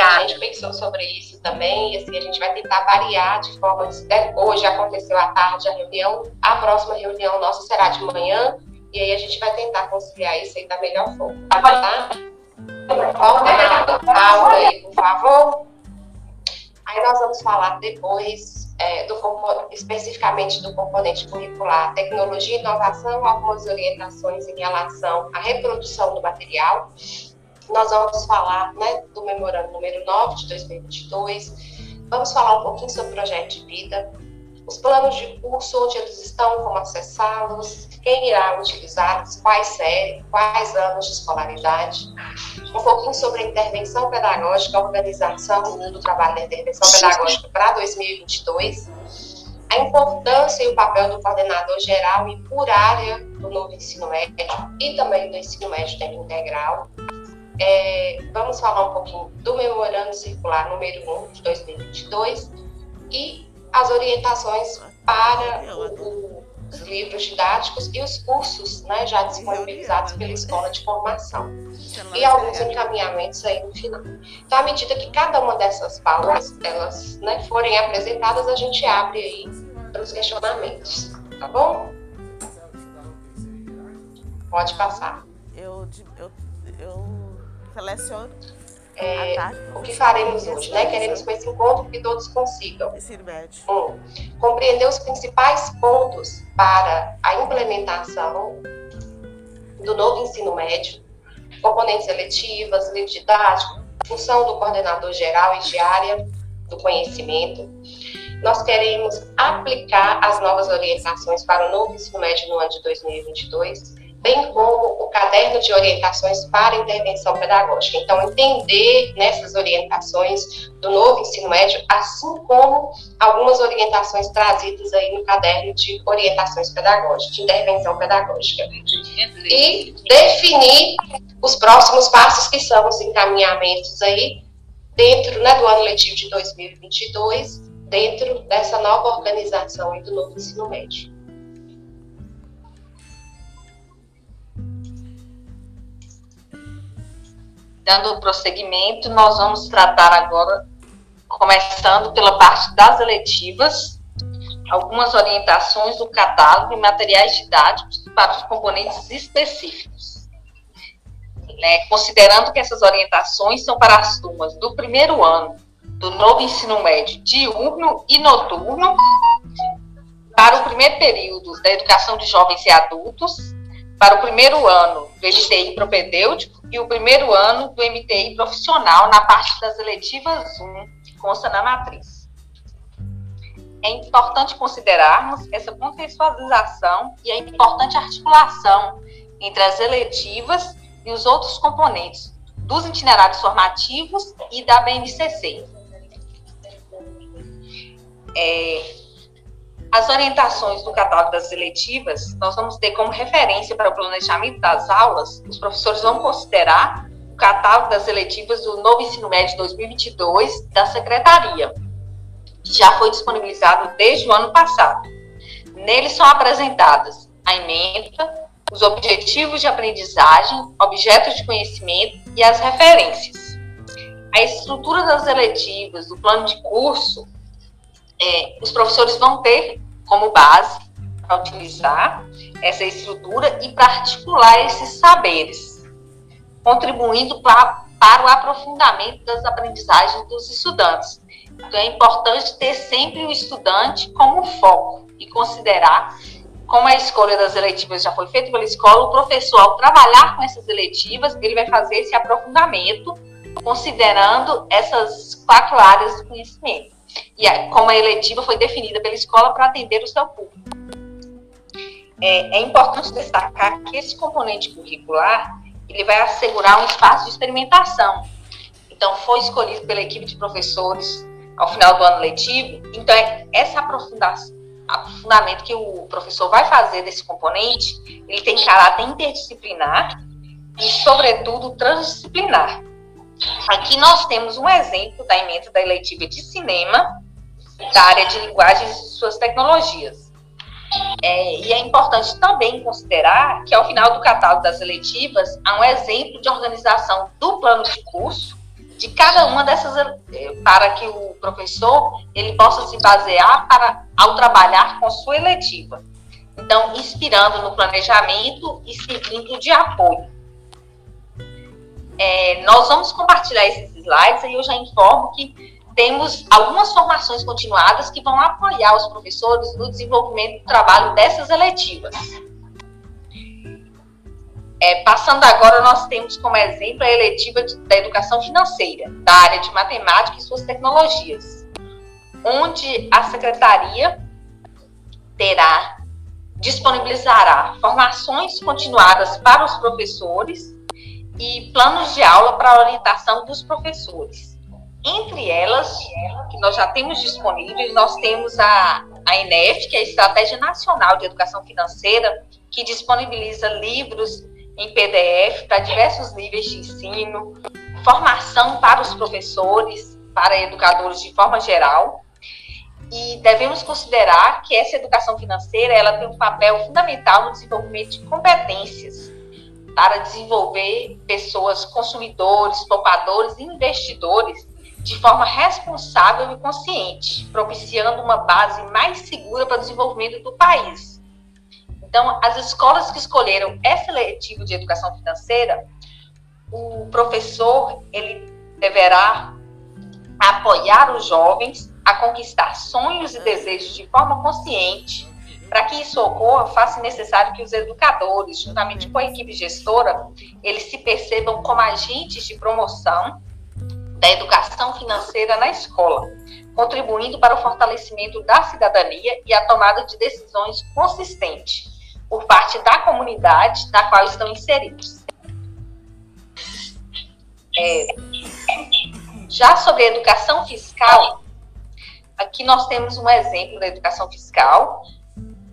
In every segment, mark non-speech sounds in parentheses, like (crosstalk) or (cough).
A gente pensou sobre isso também, e assim, a gente vai tentar variar de forma. De, hoje aconteceu à tarde a reunião, a próxima reunião nossa será de manhã, e aí a gente vai tentar conciliar isso aí da melhor forma. Tá? Volta a aula aí, por favor. Aí nós vamos falar depois é, do, especificamente do componente curricular tecnologia e inovação, algumas orientações em relação à reprodução do material. Nós vamos falar né, do memorando número 9 de 2022, vamos falar um pouquinho sobre o projeto de vida, os planos de curso, onde eles estão, como acessá-los, quem irá utilizá-los, quais séries, quais anos de escolaridade, um pouquinho sobre a intervenção pedagógica, a organização do trabalho da intervenção pedagógica para 2022, a importância e o papel do coordenador geral e por área do novo ensino médio e também do ensino médio integral. É, vamos falar um pouquinho do memorando circular número 1 de 2022 e as orientações para o, os livros didáticos e os cursos né, já disponibilizados pela Escola de Formação. E alguns encaminhamentos aí no final. Então, à medida que cada uma dessas pautas elas né, forem apresentadas, a gente abre aí para os questionamentos. Tá bom? Pode passar. Eu, eu, eu seleciono é, o que faremos hoje, né? Queremos com esse encontro que todos consigam. Um, compreender os principais pontos para a implementação do novo ensino médio, componentes seletivas, livro didático, função do coordenador geral e diária do conhecimento. Nós queremos aplicar as novas orientações para o novo ensino médio no ano de 2022 bem como o caderno de orientações para intervenção pedagógica. Então, entender nessas orientações do novo ensino médio, assim como algumas orientações trazidas aí no caderno de orientações pedagógicas, de intervenção pedagógica. E definir os próximos passos, que são os encaminhamentos aí, dentro né, do ano letivo de 2022, dentro dessa nova organização aí do novo ensino médio. Dando prosseguimento, nós vamos tratar agora, começando pela parte das eletivas, algumas orientações do catálogo e materiais didáticos para os componentes específicos. Né, considerando que essas orientações são para as turmas do primeiro ano do novo ensino médio diurno e noturno, para o primeiro período da educação de jovens e adultos, para o primeiro ano do MTI propedêutico e o primeiro ano do MTI profissional na parte das eletivas 1, que consta na matriz. É importante considerarmos essa contextualização e a importante articulação entre as eletivas e os outros componentes dos itinerários formativos e da BNCC. É, as orientações do catálogo das eletivas, nós vamos ter como referência para o planejamento das aulas, os professores vão considerar o catálogo das eletivas do novo ensino médio 2022 da Secretaria, que já foi disponibilizado desde o ano passado. Neles são apresentadas a emenda, os objetivos de aprendizagem, objetos de conhecimento e as referências. A estrutura das eletivas, do plano de curso, é, os professores vão ter como base para utilizar essa estrutura e para articular esses saberes, contribuindo para, para o aprofundamento das aprendizagens dos estudantes. Então, é importante ter sempre o estudante como foco e considerar como a escolha das eletivas já foi feita pela escola, o professor, ao trabalhar com essas eletivas, ele vai fazer esse aprofundamento, considerando essas quatro áreas do conhecimento e a, como a eletiva foi definida pela escola para atender o seu público. É, é, importante destacar que esse componente curricular ele vai assegurar um espaço de experimentação. Então, foi escolhido pela equipe de professores ao final do ano letivo. Então, é esse aprofundamento que o professor vai fazer desse componente, ele tem caráter interdisciplinar e, sobretudo, transdisciplinar. Aqui nós temos um exemplo da emenda da eleitiva de cinema, da área de linguagens e suas tecnologias. É, e é importante também considerar que, ao final do catálogo das eletivas, há um exemplo de organização do plano de curso de cada uma dessas para que o professor ele possa se basear para ao trabalhar com sua eletiva. Então, inspirando no planejamento e seguindo de apoio. É, nós vamos compartilhar esses slides e eu já informo que temos algumas formações continuadas que vão apoiar os professores no desenvolvimento do trabalho dessas eletivas. É, passando agora, nós temos como exemplo a eletiva de, da educação financeira, da área de matemática e suas tecnologias, onde a secretaria terá, disponibilizará formações continuadas para os professores e planos de aula para orientação dos professores. Entre elas, que nós já temos disponíveis, nós temos a, a ENEF, que é a Estratégia Nacional de Educação Financeira, que disponibiliza livros em PDF para diversos níveis de ensino, formação para os professores, para educadores de forma geral, e devemos considerar que essa educação financeira ela tem um papel fundamental no desenvolvimento de competências para desenvolver pessoas consumidores, poupadores investidores de forma responsável e consciente, propiciando uma base mais segura para o desenvolvimento do país. Então, as escolas que escolheram esse letivo de educação financeira, o professor ele deverá apoiar os jovens a conquistar sonhos e desejos de forma consciente. Para que isso ocorra, faça necessário que os educadores, juntamente com a equipe gestora, eles se percebam como agentes de promoção da educação financeira na escola, contribuindo para o fortalecimento da cidadania e a tomada de decisões consistente por parte da comunidade na qual estão inseridos. É, já sobre a educação fiscal, Aqui nós temos um exemplo da educação fiscal,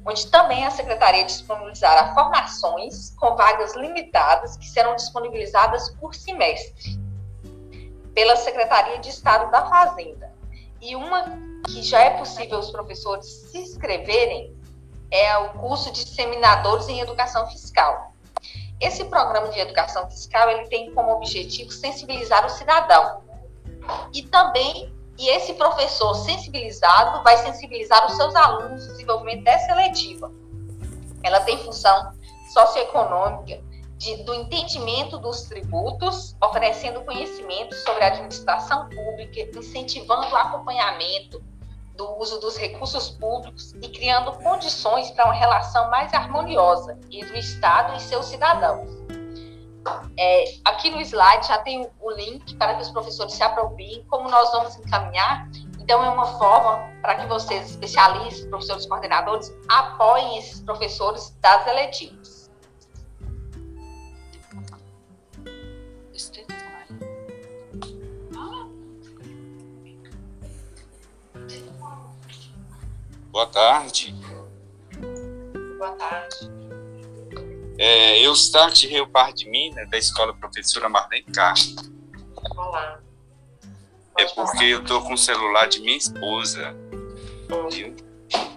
onde também a Secretaria disponibilizará formações com vagas limitadas que serão disponibilizadas por semestre pela Secretaria de Estado da Fazenda. E uma que já é possível os professores se inscreverem é o curso de disseminadores em educação fiscal. Esse programa de educação fiscal ele tem como objetivo sensibilizar o cidadão e também e esse professor sensibilizado vai sensibilizar os seus alunos no desenvolvimento dessa eletiva. Ela tem função socioeconômica de, do entendimento dos tributos, oferecendo conhecimento sobre a administração pública, incentivando o acompanhamento do uso dos recursos públicos e criando condições para uma relação mais harmoniosa entre o Estado e seus cidadãos. É, aqui no slide já tem o link para que os professores se apropriem, como nós vamos encaminhar. Então, é uma forma para que vocês, especialistas, professores coordenadores, apoiem esses professores das eletivas. Boa tarde. Boa tarde. É, eu Start Rio Par de Minas, da Escola Professora Marlene Castro. Olá. é porque eu estou com o celular de minha esposa.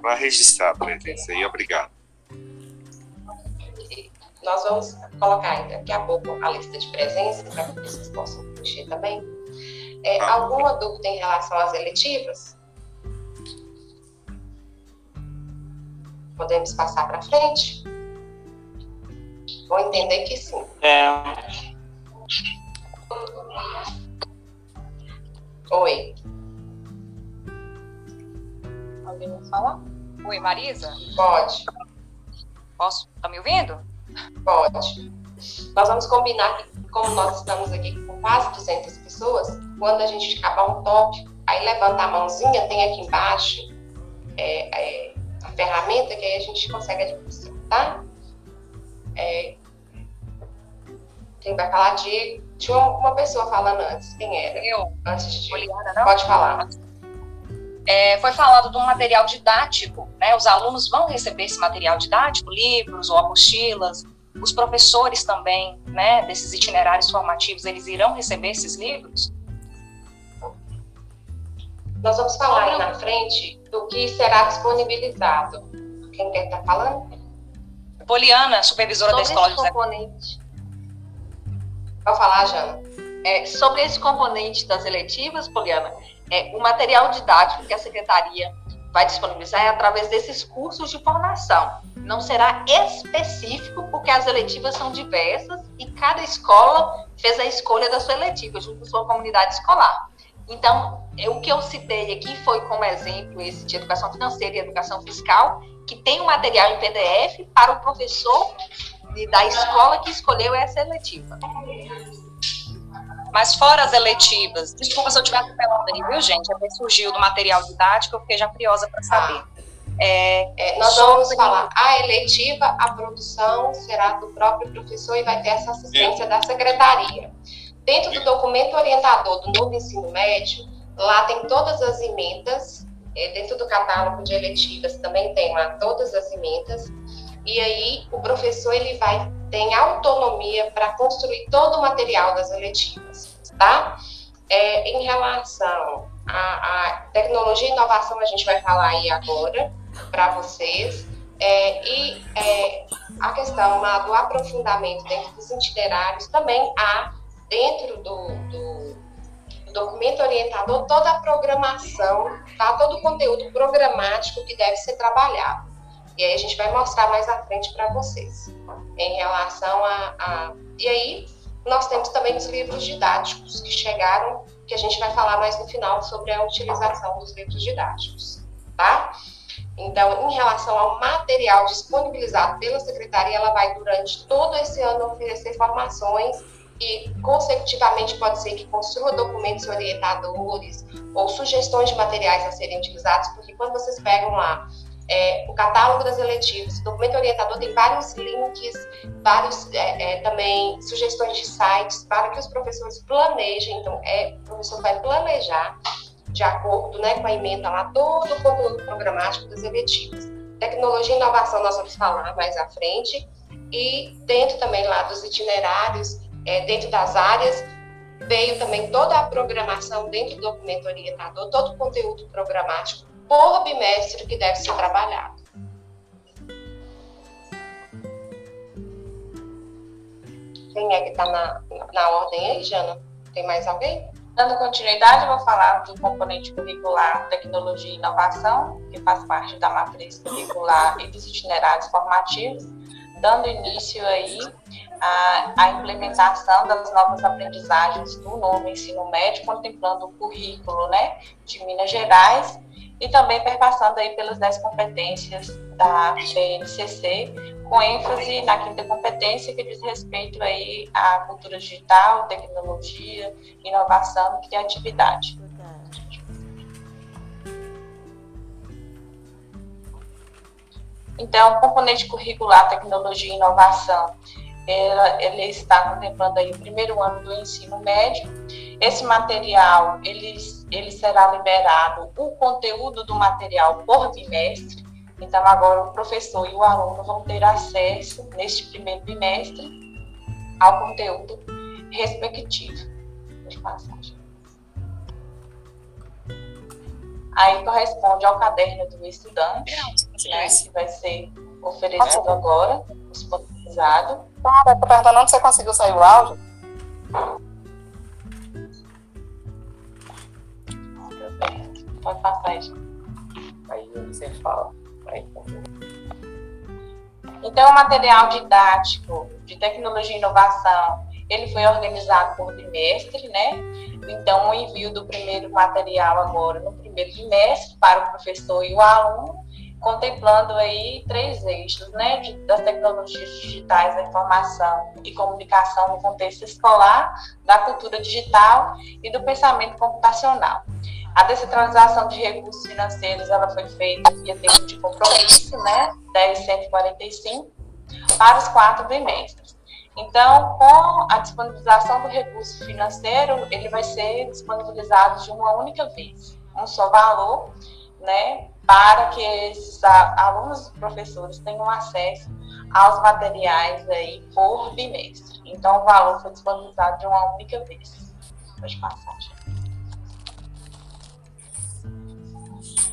Para registrar a presença aí, obrigado. Nós vamos colocar daqui a pouco a lista de presença para que vocês possam mexer também. É, ah, alguma dúvida em relação às eletivas? Podemos passar para frente? Vou entender que sim. É. Oi. Alguém vai falar? Oi, Marisa? Pode. Posso? Tá me ouvindo? Pode. Nós vamos combinar que, como nós estamos aqui com quase 200 pessoas, quando a gente acabar um tópico, aí levanta a mãozinha, tem aqui embaixo é, é, a ferramenta que aí a gente consegue administrar, tá? É, quem vai falar de. Tinha uma pessoa falando antes. Quem era? Eu. Antes de. Poliana, não? Pode falar. É, foi falado de um material didático, né? Os alunos vão receber esse material didático, livros ou apostilas. Os professores também, né? Desses itinerários formativos, eles irão receber esses livros? Nós vamos falar aí na frente do que será disponibilizado. Quem quer estar tá falando? Poliana, supervisora Sobre da escola esse componente. Pode falar, Jana. É, sobre esse componente das eletivas, Poliana, é, o material didático que a secretaria vai disponibilizar é através desses cursos de formação. Não será específico, porque as eletivas são diversas e cada escola fez a escolha da sua eletiva, junto com sua comunidade escolar. Então, é, o que eu citei aqui foi como exemplo esse de educação financeira e educação fiscal, que tem um material em PDF para o professor da escola que escolheu essa eletiva. Mas fora as eletivas, desculpa se eu estiver atropelando aí, viu, gente? É surgiu do material didático, eu fiquei já curiosa para saber. Ah. É, é, nós vamos falar, a eletiva, a produção será do próprio professor e vai ter essa assistência da secretaria. Dentro do documento orientador do novo ensino médio, lá tem todas as emendas, é, dentro do catálogo de eletivas também tem lá todas as emendas, e aí o professor ele vai tem autonomia para construir todo o material das eletivas, tá? É, em relação à, tecnologia e inovação, a gente vai falar aí agora para vocês. É, e é, a questão do aprofundamento dentro dos itinerários também há dentro do, do documento orientador toda a programação, tá? todo o conteúdo programático que deve ser trabalhado. E aí a gente vai mostrar mais à frente para vocês. Em relação a, a. E aí, nós temos também os livros didáticos que chegaram, que a gente vai falar mais no final sobre a utilização dos livros didáticos, tá? Então, em relação ao material disponibilizado pela secretaria, ela vai durante todo esse ano oferecer formações e, consecutivamente, pode ser que construa documentos orientadores ou sugestões de materiais a serem utilizados, porque quando vocês pegam lá é, o catálogo das eletivas, o documento orientador tem vários links, vários é, é, também sugestões de sites para que os professores planejem. Então, é, o professor vai planejar de acordo né, com a emenda lá todo o conteúdo programático das eletivas. Tecnologia e inovação nós vamos falar mais à frente e dentro também lá dos itinerários, é, dentro das áreas, veio também toda a programação dentro do documento orientador, todo o conteúdo programático por bimestre que deve ser trabalhado. Quem é que está na, na ordem aí, Jana? Tem mais alguém? Dando continuidade, eu vou falar do componente curricular Tecnologia e Inovação, que faz parte da matriz curricular e dos itinerários formativos, dando início aí à, à implementação das novas aprendizagens do novo ensino médio, contemplando o currículo né, de Minas Gerais e também perpassando aí pelas 10 competências da BNCC, com ênfase na quinta competência que diz respeito aí à cultura digital, tecnologia, inovação e criatividade. Então, componente curricular tecnologia e inovação, ela, ele está contemplando aí o primeiro ano do ensino médio. Esse material, ele, ele será liberado, o conteúdo do material por bimestre, então, agora o professor e o aluno vão ter acesso, neste primeiro bimestre, ao conteúdo respectivo. De passagem. Aí corresponde ao caderno do estudante, né, que vai ser oferecido agora, disponibilizado. Cara, estou perguntando onde você conseguiu sair o áudio? Pode passar aí. Aí você fala. Então, o material didático de tecnologia e inovação, ele foi organizado por bimestre, né? Então, o envio do primeiro material agora no primeiro bimestre para o professor e o aluno, contemplando aí três eixos, né, de, das tecnologias digitais da informação e comunicação no contexto escolar, da cultura digital e do pensamento computacional. A descentralização de recursos financeiros ela foi feita via termo de compromisso, né, 10.145, para os quatro bimestres. Então, com a disponibilização do recurso financeiro, ele vai ser disponibilizado de uma única vez, um só valor, né, para que esses alunos e professores tenham acesso aos materiais aí por bimestre. Então, o valor foi disponibilizado de uma única vez. Pode passar, gente.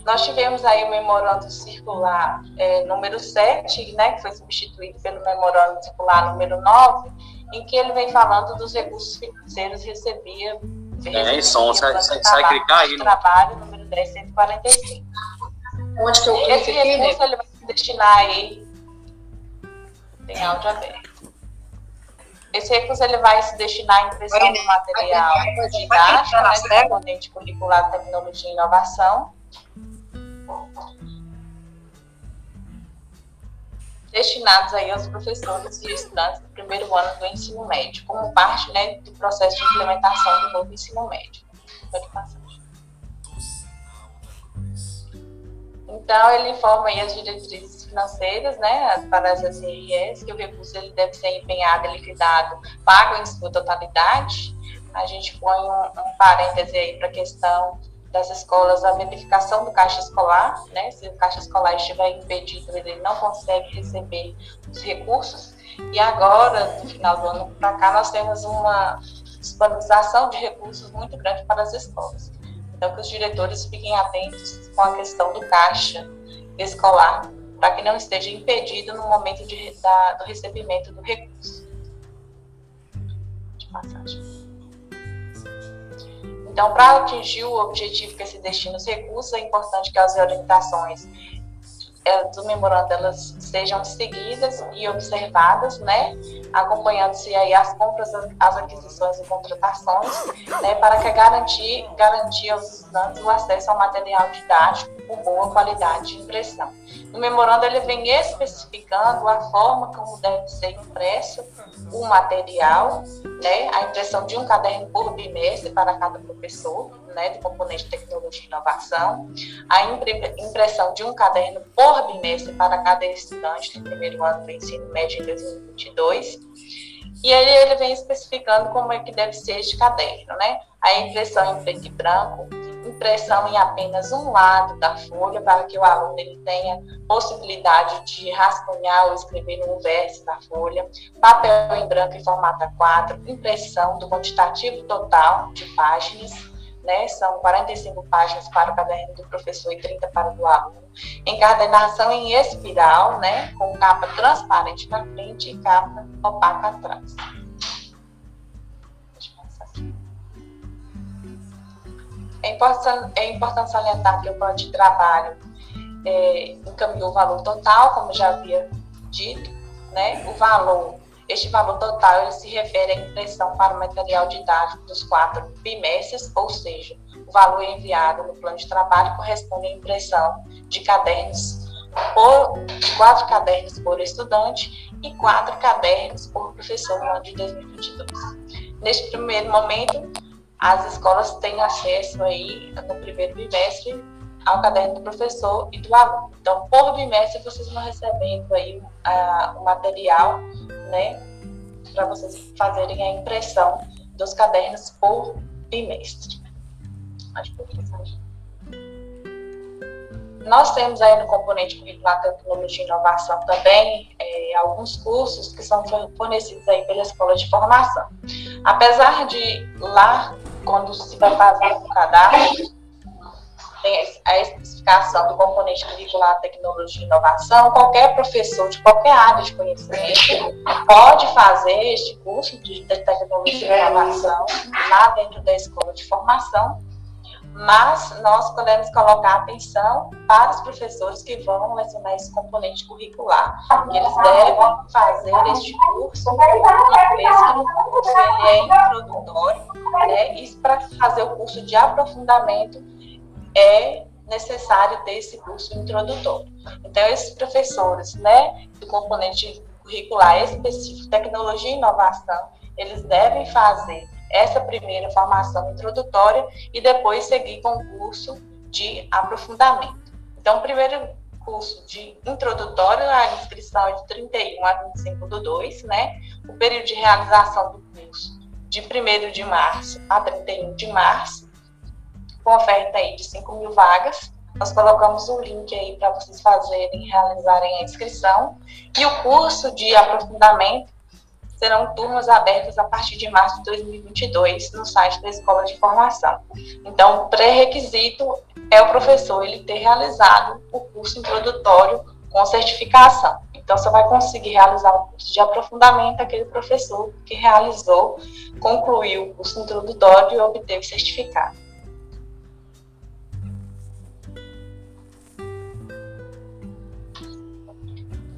Nós tivemos aí o memorando circular é, número 7, né, que foi substituído pelo memorando circular número 9, em que ele vem falando dos recursos financeiros recebia, É, som, sai, sai, sai clicar aí. no- trabalho número 1045. Onde que eu Esse clico né? recurso ele vai se destinar aí. Tem áudio aberto. Esse recurso ele vai se destinar à impressão Oi, do material didático, né, do componente curricular tecnologia e inovação. Destinados aí aos professores e estudantes do primeiro ano do ensino médio, como parte né, do processo de implementação do novo ensino médio. Pode passar. Então, ele informa aí as diretrizes financeiras, né, para as SRS, que o recurso ele deve ser empenhado e liquidado, pago em sua totalidade. A gente põe um, um parêntese aí para a questão das escolas, a verificação do caixa escolar, né, se o caixa escolar estiver impedido, ele não consegue receber os recursos. E agora, no final do ano para cá, nós temos uma disponibilização de recursos muito grande para as escolas. Então, que os diretores fiquem atentos com a questão do caixa escolar, para que não esteja impedido no momento de, da- do recebimento do recurso. De passagem. Então, para atingir o objetivo que se destina os recursos, é importante que as orientações do memorando elas sejam seguidas e observadas, né? Acompanhando-se aí as compras, as aquisições e contratações, né? Para que garantir, garantir aos estudantes o acesso ao material didático com boa qualidade de impressão. No memorando ele vem especificando a forma como deve ser impresso o material, né? A impressão de um caderno por bimestre para cada professor, né? Do componente tecnologia e inovação a impre- impressão de um caderno por bimestre para cada estudante do primeiro ano do ensino médio em 2022. E aí ele vem especificando como é que deve ser este caderno, né? A impressão em preto e branco, impressão em apenas um lado da folha para que o aluno ele tenha possibilidade de rascunhar ou escrever no verso da folha, papel em branco em formato A4, impressão do quantitativo total de páginas, né? São 45 páginas para o caderno do professor e 30 para o aluno. Encadernação em espiral, né? Com capa transparente na frente e capa opaca atrás. É importante, é importante salientar que o plano de trabalho é, encaminhou o valor total, como já havia dito, né? O valor, este valor total, ele se refere à impressão para o material didático dos quatro bimestres, ou seja, o valor enviado no plano de trabalho corresponde à impressão de cadernos por, de quatro cadernos por estudante e quatro cadernos por professor no ano de 2022. Neste primeiro momento, as escolas têm acesso aí no primeiro bimestre ao caderno do professor e do aluno. Então, por bimestre, vocês vão recebendo aí ah, o material, né, para vocês fazerem a impressão dos cadernos por bimestre. Nós temos aí no componente curricular Tecnologia e Inovação também é, alguns cursos que são fornecidos aí pela escola de formação. Apesar de lá, quando se vai fazer o cadastro, tem a especificação do componente curricular Tecnologia e Inovação, qualquer professor de qualquer área de conhecimento pode fazer este curso de Tecnologia e Inovação lá dentro da escola de formação mas nós podemos colocar atenção para os professores que vão lecionar esse componente curricular, que eles devem fazer este curso, uma vez que o curso ele é introdutório, né, e para fazer o curso de aprofundamento é necessário ter esse curso introdutório. Então, esses professores, né, do componente curricular específico, tecnologia e inovação, eles devem fazer essa primeira formação introdutória e depois seguir com o curso de aprofundamento. Então, o primeiro curso de introdutório, a inscrição é de 31 a 25 do 2, né? O período de realização do curso de 1 de março a 31 de março, com oferta aí de 5 mil vagas. Nós colocamos o link aí para vocês fazerem, realizarem a inscrição. E o curso de aprofundamento serão turmas abertas a partir de março de 2022 no site da Escola de Formação. Então, o pré-requisito é o professor ele ter realizado o curso introdutório com certificação. Então, você vai conseguir realizar o curso de aprofundamento aquele professor que realizou, concluiu o curso introdutório e obteve certificado.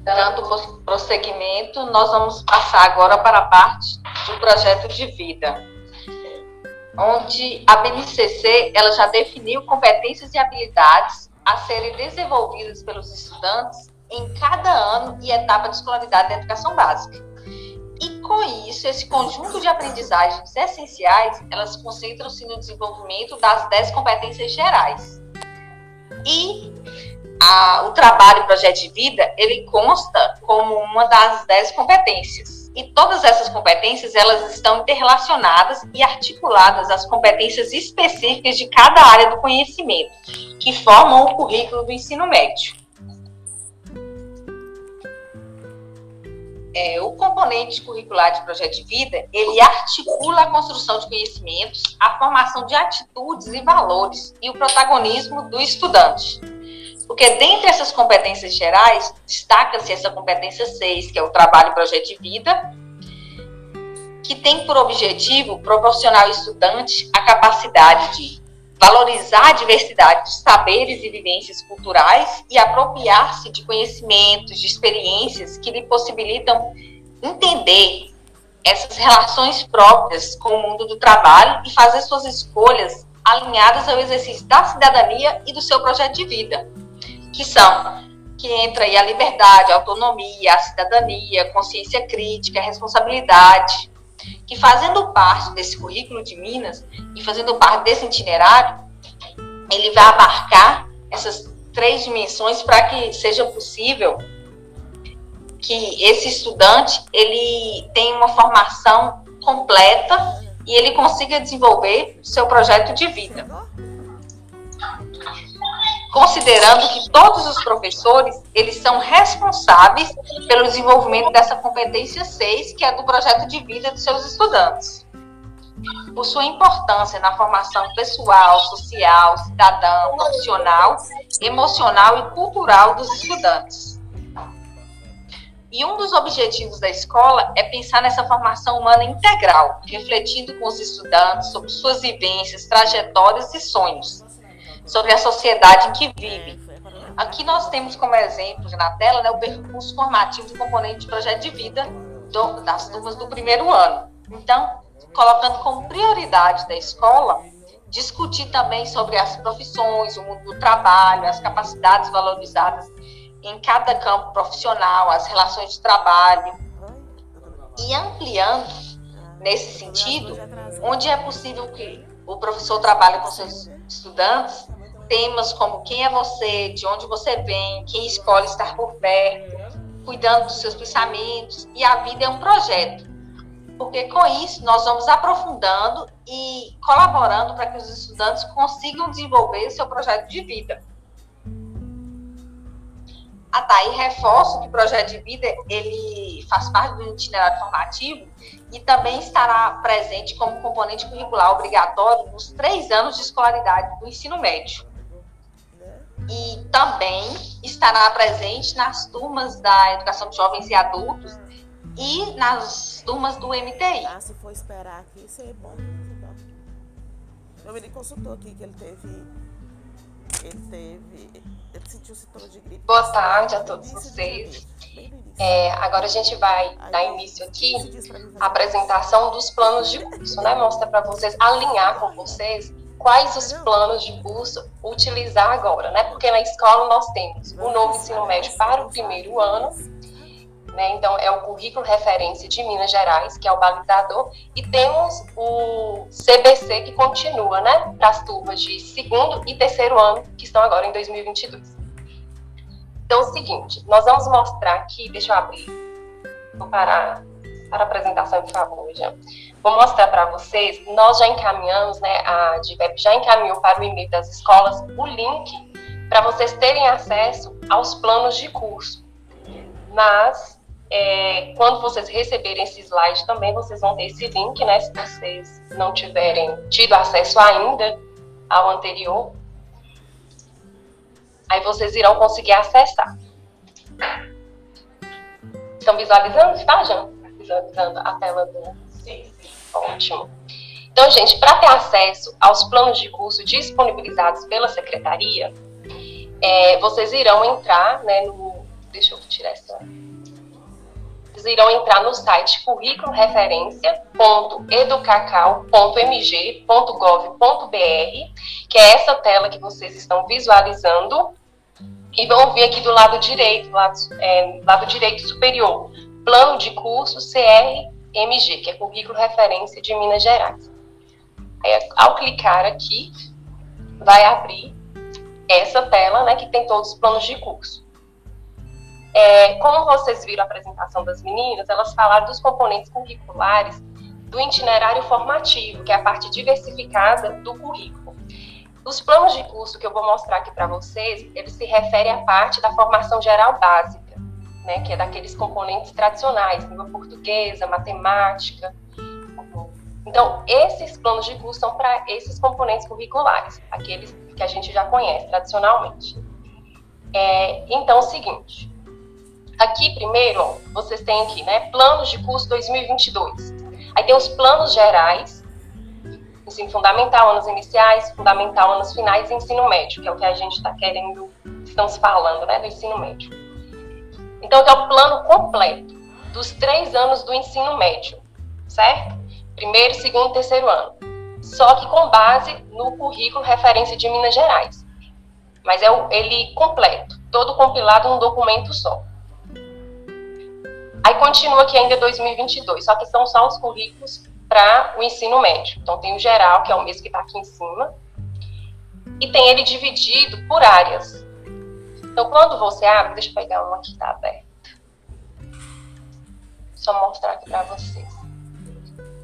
Dando prosseguimento, nós vamos passar agora para a parte do projeto de vida, onde a BNCC ela já definiu competências e habilidades a serem desenvolvidas pelos estudantes em cada ano e etapa de escolaridade da educação básica. E com isso, esse conjunto de aprendizagens essenciais, elas concentram-se no desenvolvimento das 10 competências gerais. E a, o trabalho projeto de vida, ele consta como uma das 10 competências. E todas essas competências, elas estão interrelacionadas e articuladas às competências específicas de cada área do conhecimento, que formam o currículo do ensino médio. é, o componente curricular de projeto de vida, ele articula a construção de conhecimentos, a formação de atitudes e valores e o protagonismo do estudante. Porque dentre essas competências gerais, destaca-se essa competência 6, que é o trabalho e projeto de vida, que tem por objetivo proporcionar ao estudante a capacidade de valorizar a diversidade de saberes e vivências culturais e apropriar-se de conhecimentos, de experiências que lhe possibilitam entender essas relações próprias com o mundo do trabalho e fazer suas escolhas alinhadas ao exercício da cidadania e do seu projeto de vida, que são que entra aí a liberdade, a autonomia, a cidadania, a consciência crítica, a responsabilidade, que fazendo parte desse currículo de Minas e fazendo parte desse itinerário, ele vai abarcar essas três dimensões para que seja possível que esse estudante ele tenha uma formação completa e ele consiga desenvolver seu projeto de vida considerando que todos os professores, eles são responsáveis pelo desenvolvimento dessa competência 6, que é do projeto de vida dos seus estudantes. Por sua importância na formação pessoal, social, cidadã, profissional, emocional e cultural dos estudantes. E um dos objetivos da escola é pensar nessa formação humana integral, refletindo com os estudantes sobre suas vivências, trajetórias e sonhos, sobre a sociedade em que vive. Aqui nós temos como exemplo na tela né, o percurso formativo do componente de projeto de vida do, das turmas do primeiro ano. Então, colocando como prioridade da escola, discutir também sobre as profissões, o mundo do trabalho, as capacidades valorizadas em cada campo profissional, as relações de trabalho, e ampliando nesse sentido, onde é possível que o professor trabalhe com seus estudantes, temas como quem é você, de onde você vem, quem escolhe estar por perto, cuidando dos seus pensamentos. E a vida é um projeto. Porque com isso nós vamos aprofundando e colaborando para que os estudantes consigam desenvolver seu projeto de vida. Ah, tá. E reforço que o projeto de vida ele faz parte do itinerário formativo e também estará presente como componente curricular obrigatório nos três anos de escolaridade do ensino médio também estará presente nas turmas da educação de jovens e adultos e nas turmas do MTI. Ah, se for esperar aqui, isso é bom. Meu menino consultou aqui que ele teve. Ele teve. Ele sentiu sintoma de gripe. Boa tarde a todos vocês. É, agora a gente vai dar início aqui à apresentação dos planos de curso, né? Mostra para vocês, alinhar com vocês quais os planos de curso utilizar agora, né? Porque na escola nós temos o novo ensino médio para o primeiro ano, né? Então é o currículo referência de Minas Gerais, que é o balizador, e temos o CBC que continua, né? Para as turmas de segundo e terceiro ano, que estão agora em 2022. Então, é o seguinte, nós vamos mostrar aqui, deixa eu abrir, vou parar para a apresentação, por favor, já. Vou mostrar para vocês, nós já encaminhamos, né, a DIVEP já encaminhou para o e-mail das escolas o link para vocês terem acesso aos planos de curso. Mas É, quando vocês receberem esse slide também, vocês vão ter esse link, né? Se vocês não tiverem tido acesso ainda ao anterior, aí vocês irão conseguir acessar. Estão visualizando? Está, Jean? Visualizando a tela do... Sim, sim. Ótimo. Então, gente, para ter acesso aos planos de curso disponibilizados pela secretaria, é, vocês irão entrar né, no. Deixa eu tirar essa. Vocês irão entrar no site currículoreferência.educacau.mg.gov.br, que é essa tela que vocês estão visualizando, e vão ver aqui do lado direito, lado, é, lado direito superior, plano de curso CRMG, que é Currículo Referência de Minas Gerais. Aí, ao clicar aqui, vai abrir essa tela, né, que tem todos os planos de curso. É, como vocês viram a apresentação das meninas, elas falaram dos componentes curriculares do itinerário formativo, que é a parte diversificada do currículo. Os planos de curso que eu vou mostrar aqui para vocês, eles se referem à parte da formação geral básica, né, que é daqueles componentes tradicionais, língua portuguesa, matemática, então, esses planos de curso são para esses componentes curriculares, aqueles que a gente já conhece tradicionalmente. É, então, é o seguinte. Aqui, primeiro, vocês têm aqui, né, planos de curso 2022. Aí tem os planos gerais, ensino fundamental, anos iniciais, fundamental, anos finais e ensino médio, que é o que a gente está querendo, estamos falando, né, do ensino médio. Então, é o plano completo dos três anos do ensino médio, certo? primeiro, segundo terceiro ano. Só que com base no currículo referência de Minas Gerais. Mas é o, ele completo, todo compilado num documento só. Aí continua aqui ainda 2022, só que são só os currículos para o ensino médio. Então tem o geral, que é o mesmo que está aqui em cima, e tem ele dividido por áreas. Então quando você abre, deixa eu pegar um aqui que está aberto. Só mostrar aqui para vocês.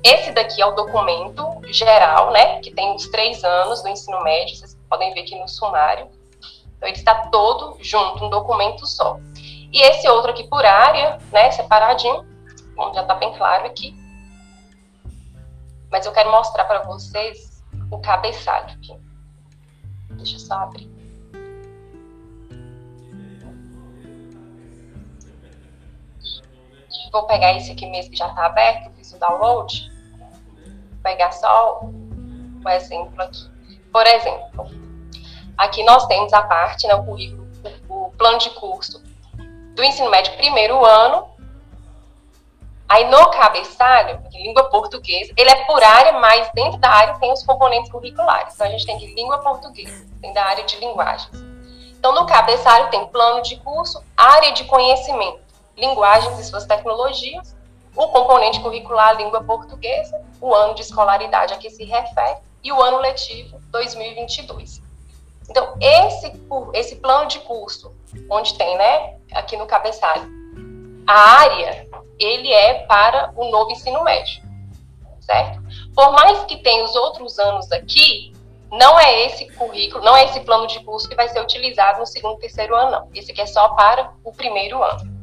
Esse daqui é o documento geral, né, que tem os três anos do ensino médio, vocês podem ver aqui no sumário. Então, ele está todo junto, um documento só. E esse outro aqui por área, né, separadinho, bom, já está bem claro aqui. Mas eu quero mostrar para vocês o cabeçalho aqui. Deixa eu só abrir. Vou pegar esse aqui mesmo que já está aberto, fiz o download pegar só um exemplo aqui. Por exemplo, aqui nós temos a parte, né, o currículo, o, o plano de curso do ensino médio primeiro ano. Aí no cabeçalho, língua portuguesa, ele é por área, mas dentro da área tem os componentes curriculares. Então a gente tem que língua portuguesa, tem da área de linguagens. Então no cabeçalho tem plano de curso, área de conhecimento, linguagens e suas tecnologias, o componente curricular língua portuguesa, o ano de escolaridade a que se refere e o ano letivo 2022. Então, esse, esse plano de curso, onde tem, né, aqui no cabeçalho, a área, ele é para o novo ensino médio, certo? Por mais que tenha os outros anos aqui, não é esse currículo, não é esse plano de curso que vai ser utilizado no segundo e terceiro ano, não. Esse aqui é só para o primeiro ano.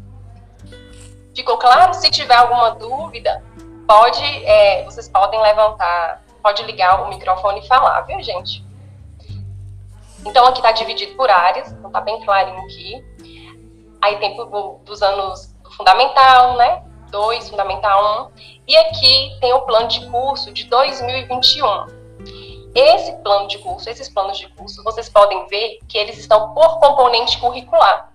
Ficou claro? Se tiver alguma dúvida, pode, é, vocês podem levantar, pode ligar o microfone e falar, viu, gente? Então, aqui está dividido por áreas, então está bem clarinho aqui. Aí tem dos anos fundamental, né? 2, fundamental 1. Um. E aqui tem o plano de curso de 2021. Esse plano de curso, esses planos de curso, vocês podem ver que eles estão por componente curricular.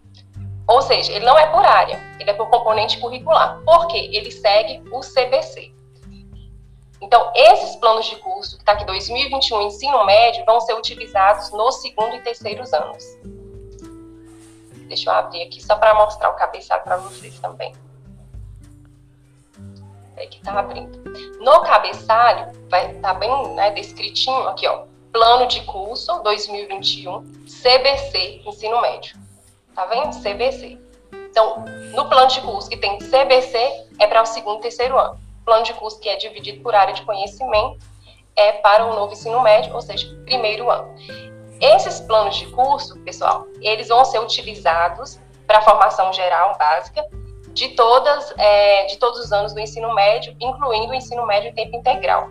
Ou seja, ele não é por área, ele é por componente curricular. Por quê? Ele segue o CBC. Então, esses planos de curso, que está aqui 2021, ensino médio, vão ser utilizados no segundo e terceiros anos. Deixa eu abrir aqui só para mostrar o cabeçalho para vocês também. É que está abrindo. No cabeçalho, vai tá bem né, descritinho aqui, ó. Plano de curso 2021, CBC, ensino médio. Tá vendo? CBC. Então, no plano de curso que tem CBC, é para o segundo e terceiro ano. Plano de curso que é dividido por área de conhecimento é para o novo ensino médio, ou seja, primeiro ano. Esses planos de curso, pessoal, eles vão ser utilizados para a formação geral básica de todas, é, de todos os anos do ensino médio, incluindo o ensino médio em tempo integral.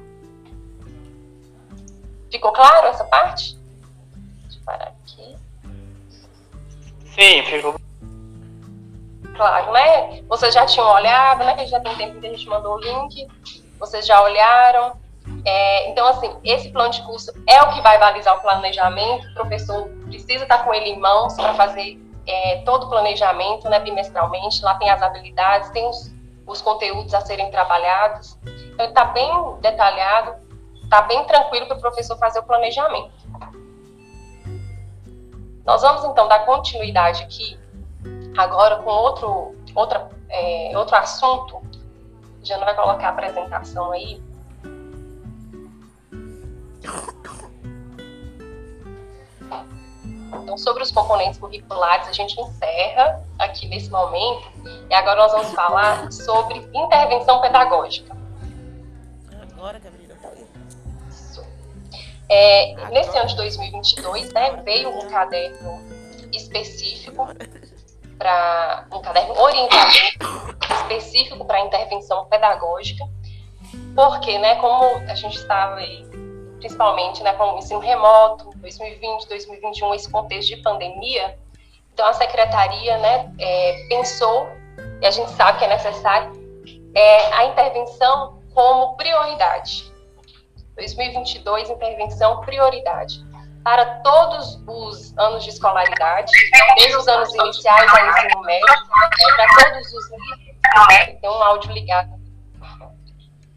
Ficou claro essa parte? Deixa eu parar. Sim, ficou. Claro, né? Vocês já tinham olhado, né? Já tem tempo que a gente mandou o link. Vocês já olharam. É, então, assim, esse plano de curso é o que vai balizar o planejamento. O professor precisa estar com ele em mãos para fazer é, todo o planejamento, né, bimestralmente. Lá tem as habilidades, tem os, os conteúdos a serem trabalhados. Então, está bem detalhado, está bem tranquilo para o professor fazer o planejamento. Nós vamos, então, dar continuidade aqui, agora com outro, outra, é, outro assunto. Já não vai colocar a apresentação aí. Então, sobre os componentes curriculares, a gente encerra aqui nesse momento. E agora nós vamos falar sobre intervenção pedagógica. Agora. Isso. É, nesse ano de 2022, né, veio um caderno específico para um caderno orientador específico para intervenção pedagógica, porque, né, como a gente estava aí principalmente né, com o ensino remoto, 2020, 2021, esse contexto de pandemia. Então, a secretaria né, é, pensou, e a gente sabe que é necessário, é, a intervenção como prioridade. 2022, intervenção prioridade. Para todos os anos de escolaridade, desde os anos iniciais ao ensino médio, para todos os níveis, tem um áudio ligado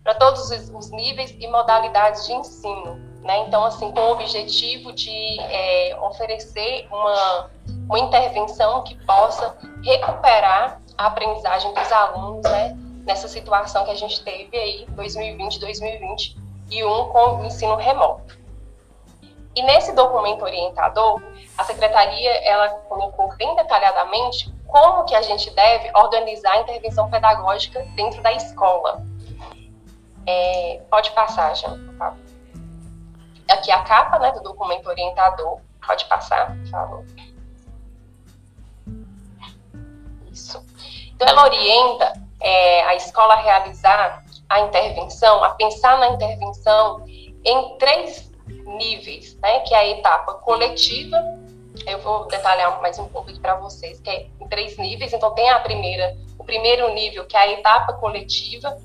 para todos os níveis e modalidades de ensino. Né? Então, assim, com o objetivo de é, oferecer uma, uma intervenção que possa recuperar a aprendizagem dos alunos né? nessa situação que a gente teve aí, 2020, 2021, com o ensino remoto. E nesse documento orientador, a secretaria ela colocou bem detalhadamente como que a gente deve organizar a intervenção pedagógica dentro da escola. É, pode passar, Jean, por favor. Aqui a capa né, do documento orientador. Pode passar, por favor. Isso. Então, ela orienta é, a escola a realizar a intervenção, a pensar na intervenção em três níveis, né, que é a etapa coletiva, eu vou detalhar mais um pouco aqui para vocês, que é em três níveis, então tem a primeira, o primeiro nível, que é a etapa coletiva,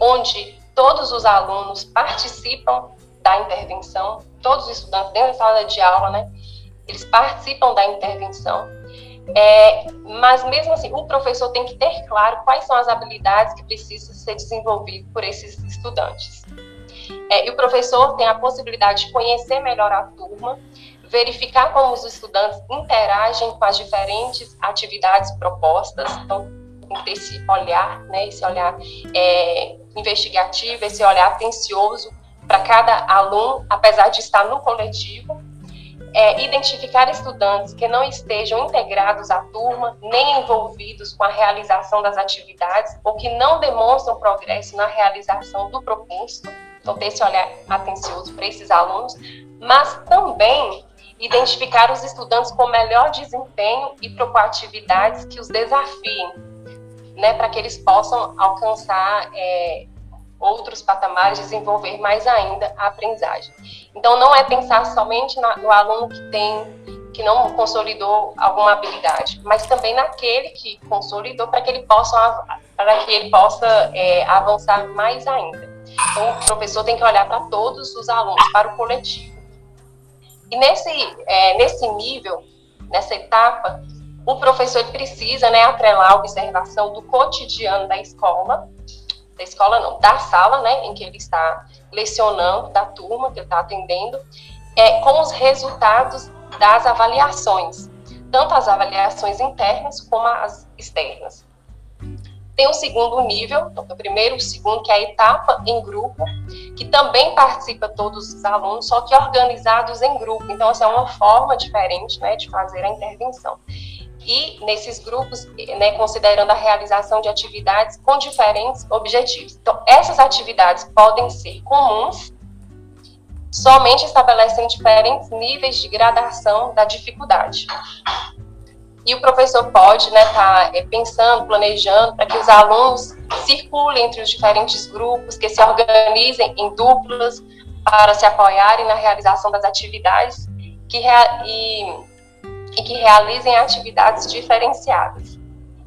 onde todos os alunos participam da intervenção, todos os estudantes dentro da sala de aula, né, eles participam da intervenção, é, mas mesmo assim, o professor tem que ter claro quais são as habilidades que precisam ser desenvolvidas por esses estudantes. É, e o professor tem a possibilidade de conhecer melhor a turma, verificar como os estudantes interagem com as diferentes atividades propostas, então tem que ter esse olhar, né, esse olhar é, investigativo, esse olhar atencioso para cada aluno, apesar de estar no coletivo, é, identificar estudantes que não estejam integrados à turma, nem envolvidos com a realização das atividades, ou que não demonstram progresso na realização do proposto, então ter esse olhar atencioso para esses alunos, mas também identificar os estudantes com melhor desempenho e propor atividades que os desafiem, né, para que eles possam alcançar é, outros patamares, desenvolver mais ainda a aprendizagem. Então, não é pensar somente no aluno que tem que não consolidou alguma habilidade, mas também naquele que consolidou para que ele possa para que ele possa é, avançar mais ainda. Então, o professor tem que olhar para todos os alunos, para o coletivo. E nesse é, nesse nível, nessa etapa, o professor precisa né, atrelar a observação do cotidiano da escola, da escola não, da sala né, em que ele está lecionando, da turma que ele está atendendo, é, com os resultados das avaliações, tanto as avaliações internas como as externas. Tem o segundo nível, então, o primeiro o segundo, que é a etapa em grupo, que também participa todos os alunos, só que organizados em grupo. Então, essa é uma forma diferente né, de fazer a intervenção e nesses grupos, né, considerando a realização de atividades com diferentes objetivos. Então, essas atividades podem ser comuns, somente estabelecendo diferentes níveis de gradação da dificuldade. e o professor pode estar né, tá, é, pensando, planejando para que os alunos circulem entre os diferentes grupos, que se organizem em duplas para se apoiarem na realização das atividades que e, e que realizem atividades diferenciadas.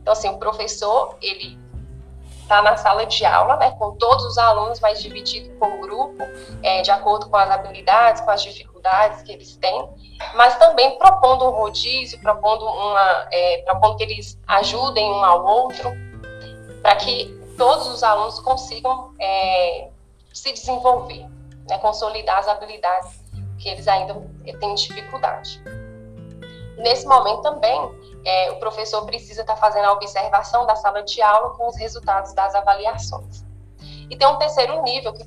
Então, assim, o professor, ele está na sala de aula, né, com todos os alunos, mas dividido por grupo, é, de acordo com as habilidades, com as dificuldades que eles têm, mas também propondo um rodízio, propondo, uma, é, propondo que eles ajudem um ao outro, para que todos os alunos consigam é, se desenvolver, né, consolidar as habilidades que eles ainda têm dificuldade. Nesse momento também, é, o professor precisa estar fazendo a observação da sala de aula com os resultados das avaliações. E tem um terceiro nível que,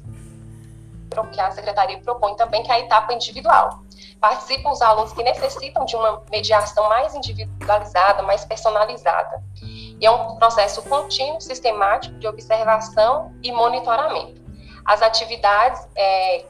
que a secretaria propõe também, que é a etapa individual participam os alunos que necessitam de uma mediação mais individualizada, mais personalizada. E é um processo contínuo, sistemático de observação e monitoramento. As atividades é,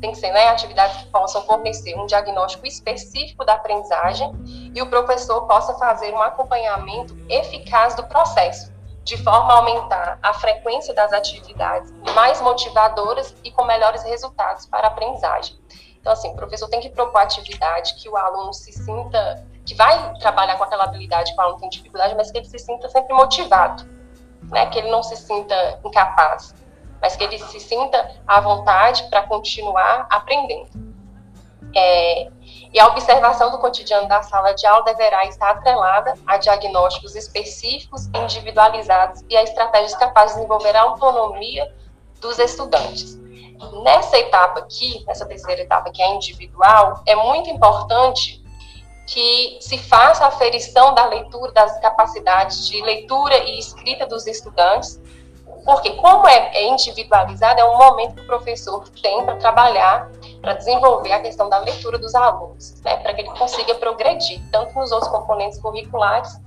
tem que ser né, atividades que possam fornecer um diagnóstico específico da aprendizagem e o professor possa fazer um acompanhamento eficaz do processo, de forma a aumentar a frequência das atividades mais motivadoras e com melhores resultados para a aprendizagem. Então, assim, o professor tem que propor atividade que o aluno se sinta, que vai trabalhar com aquela habilidade que o aluno tem dificuldade, mas que ele se sinta sempre motivado, né? Que ele não se sinta incapaz, mas que ele se sinta à vontade para continuar aprendendo. É, e a observação do cotidiano da sala de aula deverá estar atrelada a diagnósticos específicos, individualizados e a estratégias capazes de desenvolver a autonomia dos estudantes. Nessa etapa aqui, nessa terceira etapa que é individual, é muito importante que se faça a aferição da leitura, das capacidades de leitura e escrita dos estudantes, porque como é, é individualizado, é um momento que o professor tem para trabalhar, para desenvolver a questão da leitura dos alunos, né, para que ele consiga progredir, tanto nos outros componentes curriculares,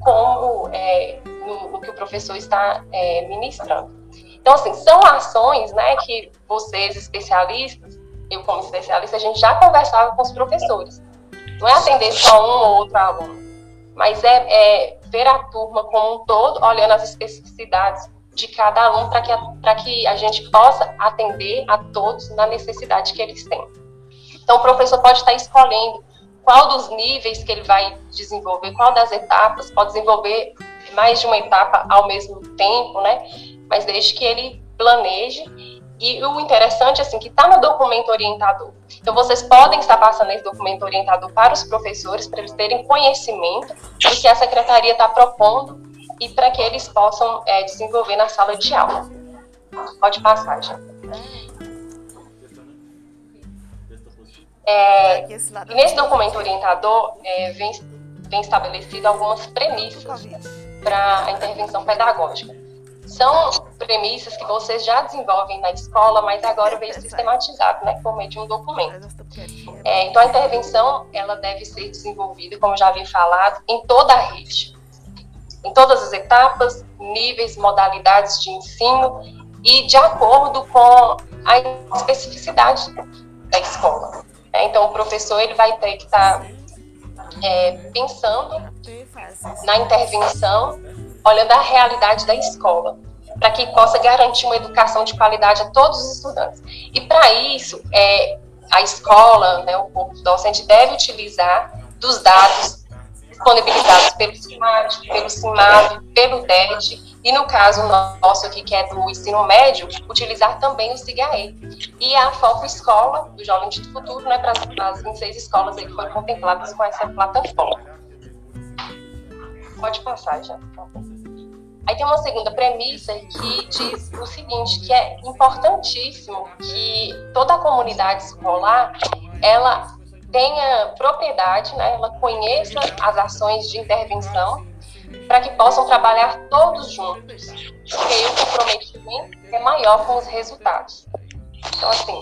como é, no, no, que o professor está é, ministrando. Então, assim, são ações né, que vocês, especialistas, eu como especialista, a gente já conversava com os professores. Não é atender só um ou outro aluno, mas é, é ver a turma como um todo, olhando as especificidades de cada aluno para que, que a gente possa atender a todos na necessidade que eles têm. Então, o professor pode estar escolhendo qual dos níveis que ele vai desenvolver, qual das etapas, pode desenvolver mais de uma etapa ao mesmo tempo, né? mas desde que ele planeje. E o interessante, assim, que está no documento orientador. Então, vocês podem estar passando esse documento orientador para os professores, para eles terem conhecimento do que a secretaria está propondo e para que eles possam é, desenvolver na sala de aula. Pode passar, já. É, nesse documento orientador, é, vem, vem estabelecido algumas premissas para a intervenção pedagógica são premissas que vocês já desenvolvem na escola, mas agora (laughs) veio sistematizado, né, por meio de um documento. É, então, a intervenção, ela deve ser desenvolvida, como já havia falado, em toda a rede, em todas as etapas, níveis, modalidades de ensino e de acordo com a especificidade da escola. É, então, o professor ele vai ter que estar tá, é, pensando na intervenção olhando a realidade da escola, para que possa garantir uma educação de qualidade a todos os estudantes. E para isso, é, a escola, né, o corpo docente deve utilizar dos dados disponibilizados pelo CIMAD, pelo CIMAV, pelo DED, e no caso nosso aqui, que é do ensino médio, utilizar também o CIGAE. E a Foco Escola, do Jovem do Futuro, né, para as 26 escolas aí que foram contempladas com essa plataforma. Pode passar já. Aí tem uma segunda premissa que diz o seguinte, que é importantíssimo que toda a comunidade escolar, ela tenha propriedade, né, ela conheça as ações de intervenção para que possam trabalhar todos juntos, porque o comprometimento é maior com os resultados. Então, assim,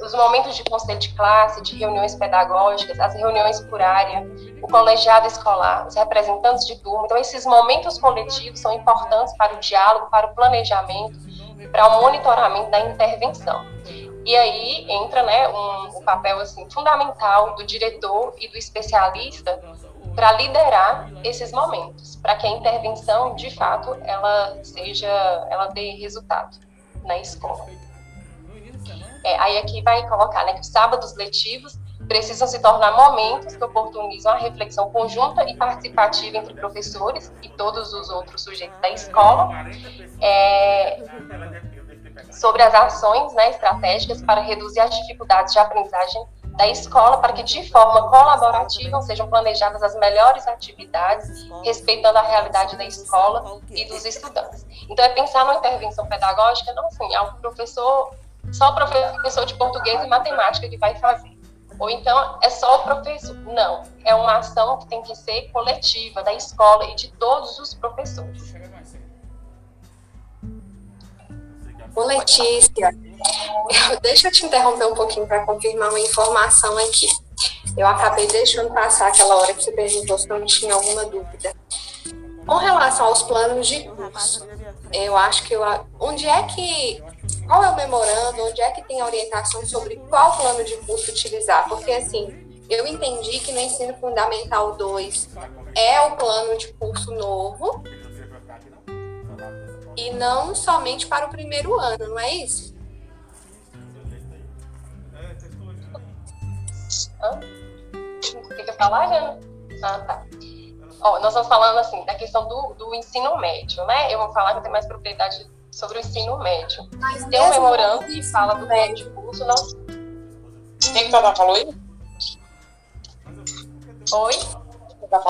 os momentos de conselho de classe, de reuniões pedagógicas, as reuniões por área, o colegiado escolar, os representantes de turma. Então, esses momentos coletivos são importantes para o diálogo, para o planejamento, para o monitoramento da intervenção. E aí entra né, um, um papel assim, fundamental do diretor e do especialista para liderar esses momentos, para que a intervenção, de fato, ela seja, ela dê resultado na escola. É, aí aqui vai colocar né, que os sábados letivos precisam se tornar momentos que oportunizam a reflexão conjunta e participativa entre professores e todos os outros sujeitos da escola é, sobre as ações né, estratégicas para reduzir as dificuldades de aprendizagem da escola para que de forma colaborativa sejam planejadas as melhores atividades, respeitando a realidade da escola e dos estudantes. Então é pensar numa intervenção pedagógica não assim, é um professor, só o professor de português e matemática que vai fazer. Ou então é só o professor. Não, é uma ação que tem que ser coletiva da escola e de todos os professores. Ô Letícia, eu, deixa eu te interromper um pouquinho para confirmar uma informação aqui. Eu acabei deixando passar aquela hora que você perguntou se não tinha alguma dúvida. Com relação aos planos de curso, eu acho que eu, onde é que qual é o memorando, onde é que tem a orientação sobre qual plano de curso utilizar? Porque assim, eu entendi que no ensino fundamental 2 é o plano de curso novo e não somente para o primeiro ano, não é isso? Hã? O que falar, Jana? Ah, tá. Ó, nós estamos falando assim da questão do, do ensino médio, né? Eu vou falar que eu tenho mais propriedade sobre o ensino médio. Mas tem um memorando que fala do plano de curso. Não... Quem que tá falou aí? Oi? Quem tá?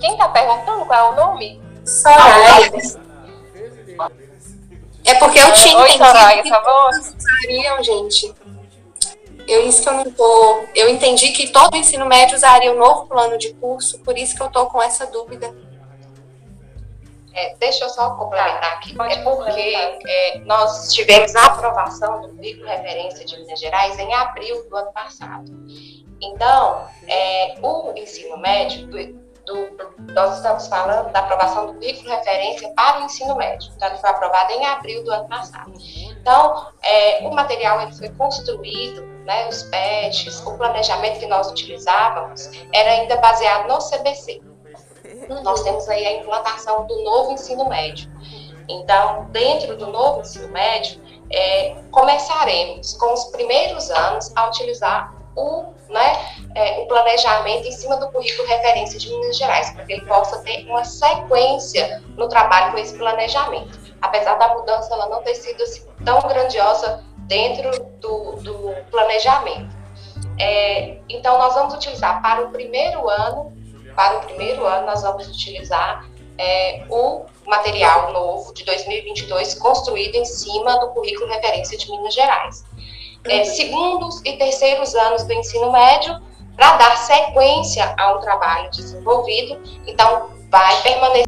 Quem tá perguntando qual é o nome? Soraya. É porque eu tinha Oi, Soraya, tá bom? usariam, gente. Eu, isso que eu não tô. Eu entendi que todo o ensino médio usaria o novo plano de curso, por isso que eu tô com essa dúvida. É, deixa eu só complementar aqui. É porque é, nós tivemos a aprovação do currículo referência de Minas Gerais em abril do ano passado. Então, é, o ensino médio do, nós estamos falando da aprovação do currículo referência para o ensino médio. Então, ele foi aprovado em abril do ano passado. Então, é, o material ele foi construído, né, os PETs, o planejamento que nós utilizávamos era ainda baseado no CBC. Nós temos aí a implantação do novo ensino médio. Então, dentro do novo ensino médio, é, começaremos com os primeiros anos a utilizar o, né, é, o planejamento em cima do currículo referência de Minas Gerais, para que ele possa ter uma sequência no trabalho com esse planejamento. Apesar da mudança ela não ter sido assim, tão grandiosa dentro do, do planejamento. É, então, nós vamos utilizar para o primeiro ano, para o primeiro ano, nós vamos utilizar é, o material novo de 2022 construído em cima do currículo referência de Minas Gerais é, segundos e terceiros anos do ensino médio para dar sequência a um trabalho desenvolvido. Então, vai permanecer